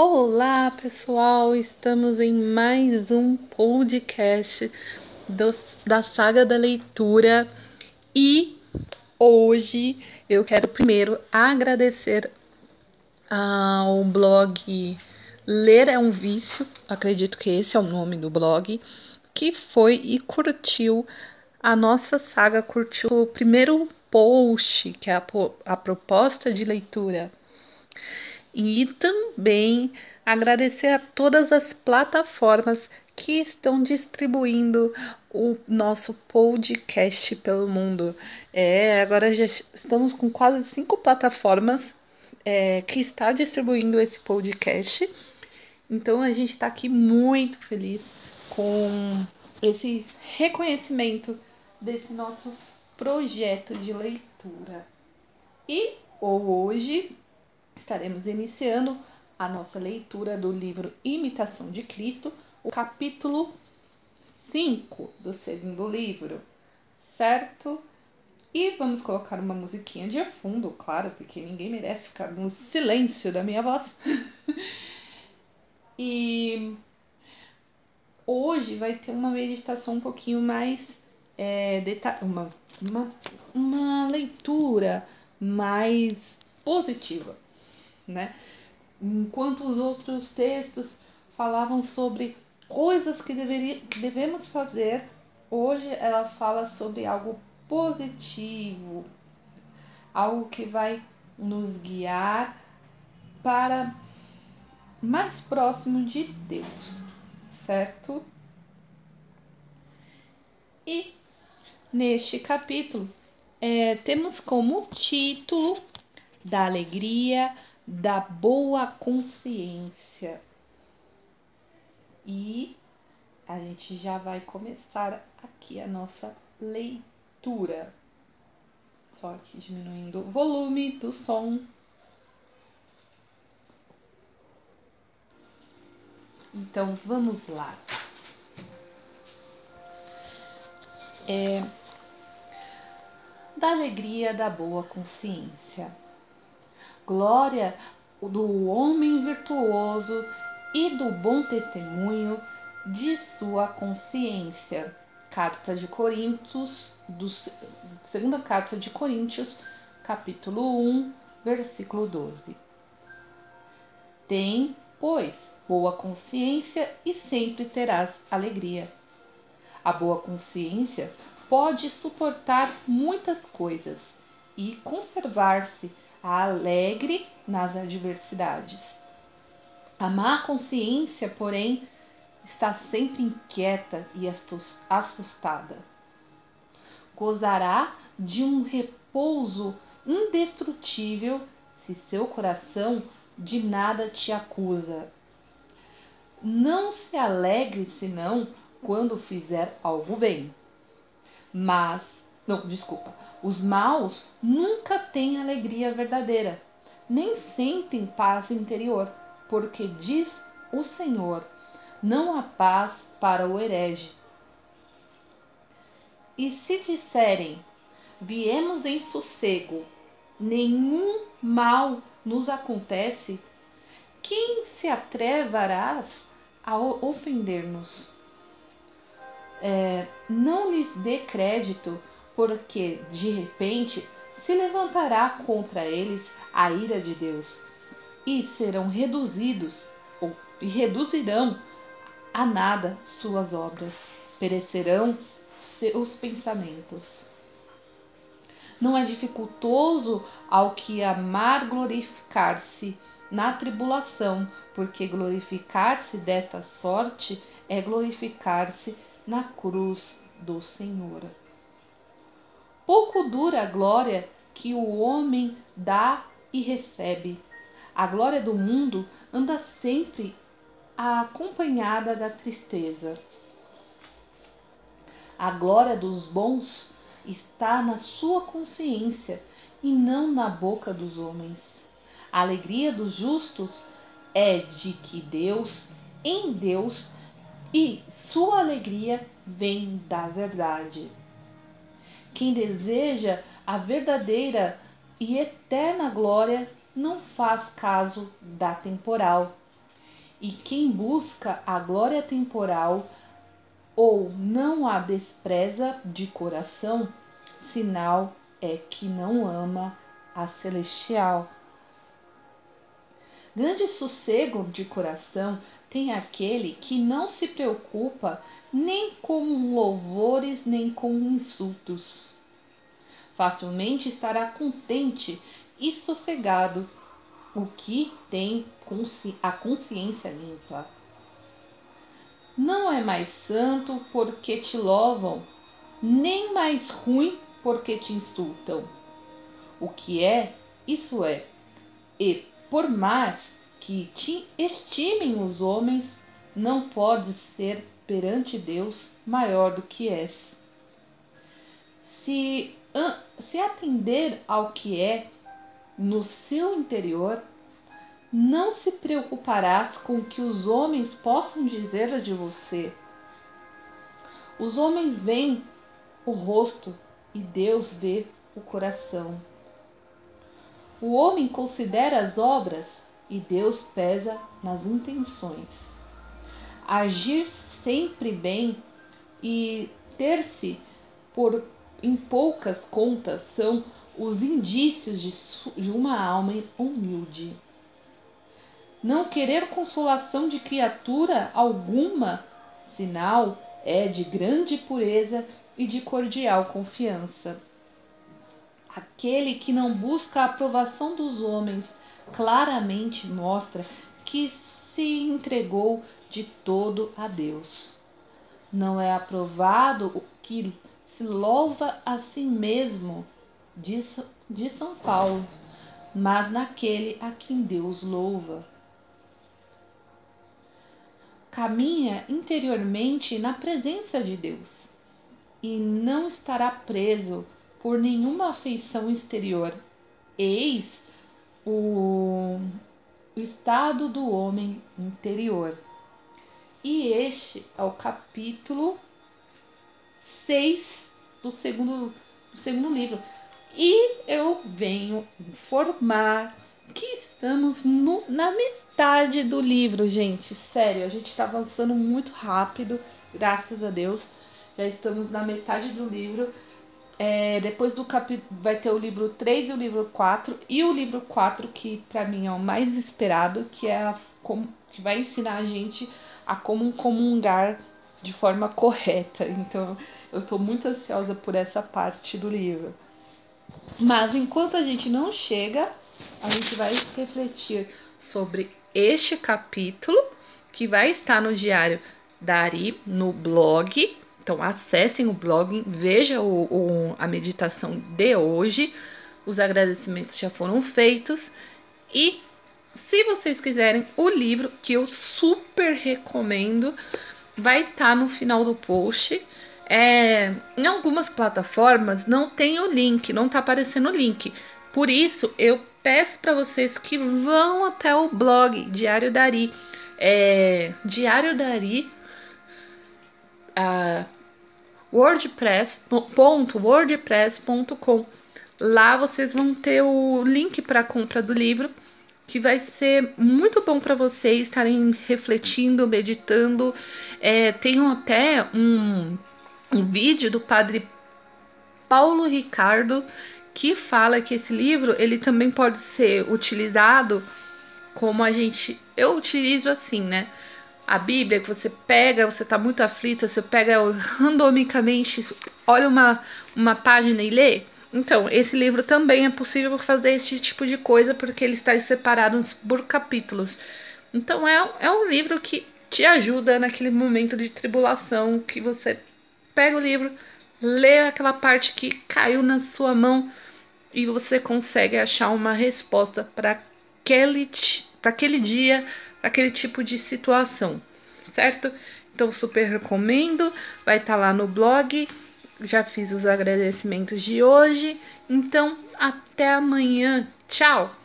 Olá, pessoal! Estamos em mais um podcast dos, da saga da leitura e hoje eu quero primeiro agradecer ao blog Ler é um Vício, acredito que esse é o nome do blog, que foi e curtiu a nossa saga, curtiu o primeiro post, que é a, a proposta de leitura e também agradecer a todas as plataformas que estão distribuindo o nosso podcast pelo mundo. É, agora já estamos com quase cinco plataformas é, que está distribuindo esse podcast. Então a gente está aqui muito feliz com esse reconhecimento desse nosso projeto de leitura. E hoje estaremos iniciando a nossa leitura do livro Imitação de Cristo, o capítulo 5 do segundo livro, certo? E vamos colocar uma musiquinha de fundo, claro, porque ninguém merece ficar no silêncio da minha voz. e hoje vai ter uma meditação um pouquinho mais é, detalhada, uma, uma, uma leitura mais positiva né? Enquanto os outros textos falavam sobre coisas que, deveria, devemos fazer, hoje ela fala sobre algo positivo, algo que vai nos guiar para mais próximo de Deus, certo? E neste capítulo é, temos como título da alegria da boa consciência. E a gente já vai começar aqui a nossa leitura. Só aqui diminuindo o volume do som. Então vamos lá. É, da alegria da boa consciência glória do homem virtuoso e do bom testemunho de sua consciência. Carta de Coríntios, do, segunda carta de Coríntios, capítulo 1, versículo 12. Tem, pois, boa consciência e sempre terás alegria. A boa consciência pode suportar muitas coisas e conservar-se alegre nas adversidades. A má consciência, porém, está sempre inquieta e assustada. Gozará de um repouso indestrutível se seu coração de nada te acusa. Não se alegre senão quando fizer algo bem. Mas não, desculpa. Os maus nunca têm alegria verdadeira, nem sentem paz interior, porque diz o Senhor: não há paz para o herege. E se disserem: viemos em sossego, nenhum mal nos acontece, quem se atreverás a ofender-nos? É, não lhes dê crédito porque de repente se levantará contra eles a ira de Deus e serão reduzidos ou e reduzirão a nada suas obras, perecerão seus pensamentos. Não é dificultoso ao que amar glorificar-se na tribulação, porque glorificar-se desta sorte é glorificar-se na cruz do Senhor. Pouco dura a glória que o homem dá e recebe. A glória do mundo anda sempre acompanhada da tristeza. A glória dos bons está na sua consciência e não na boca dos homens. A alegria dos justos é de que Deus, em Deus, e sua alegria vem da verdade. Quem deseja a verdadeira e eterna glória não faz caso da temporal, E quem busca a glória temporal ou não a despreza de coração, sinal é que não ama a celestial. Grande sossego de coração tem aquele que não se preocupa nem com louvores nem com insultos. Facilmente estará contente e sossegado o que tem a consciência limpa. Não é mais santo porque te louvam, nem mais ruim porque te insultam. O que é, isso é. E por mais que te estimem os homens, não podes ser perante Deus maior do que és. Se, se atender ao que é no seu interior, não se preocuparás com o que os homens possam dizer de você. Os homens veem o rosto e Deus vê o coração. O homem considera as obras e Deus pesa nas intenções. Agir sempre bem e ter-se por em poucas contas são os indícios de, de uma alma humilde. Não querer consolação de criatura alguma, sinal é de grande pureza e de cordial confiança. Aquele que não busca a aprovação dos homens claramente mostra que se entregou de todo a Deus. Não é aprovado o que se louva a si mesmo, de São Paulo, mas naquele a quem Deus louva caminha interiormente na presença de Deus e não estará preso por nenhuma afeição exterior. Eis o, estado do homem interior. E este é o capítulo 6 do segundo, do segundo livro. E eu venho informar que estamos no, na metade do livro, gente. Sério, a gente tá avançando muito rápido, graças a Deus. Já estamos na metade do livro. É, depois do capítulo vai ter o livro 3 e o livro 4. E o livro 4, que para mim é o mais esperado, que é a, que vai ensinar a gente a como comungar de forma correta. Então eu tô muito ansiosa por essa parte do livro. Mas enquanto a gente não chega, a gente vai refletir sobre este capítulo, que vai estar no diário da Ari, no blog. Então, acessem o blog, vejam o, o, a meditação de hoje. Os agradecimentos já foram feitos. E se vocês quiserem, o livro que eu super recomendo vai estar no final do post. É, em algumas plataformas não tem o link, não tá aparecendo o link. Por isso, eu peço para vocês que vão até o blog Diário Dari. É, Diário Dari. wordpress.wordpress.com Lá vocês vão ter o link para a compra do livro, que vai ser muito bom para vocês estarem refletindo, meditando. É, tenho até um, um vídeo do padre Paulo Ricardo que fala que esse livro ele também pode ser utilizado como a gente eu utilizo assim, né? A Bíblia que você pega, você tá muito aflito, você pega randomicamente, olha uma, uma página e lê. Então, esse livro também é possível fazer esse tipo de coisa porque ele está separado por capítulos. Então, é, é um livro que te ajuda naquele momento de tribulação que você pega o livro, lê aquela parte que caiu na sua mão e você consegue achar uma resposta para aquele, aquele dia, aquele tipo de situação, certo? Então, super recomendo, vai estar tá lá no blog. Já fiz os agradecimentos de hoje. Então, até amanhã. Tchau!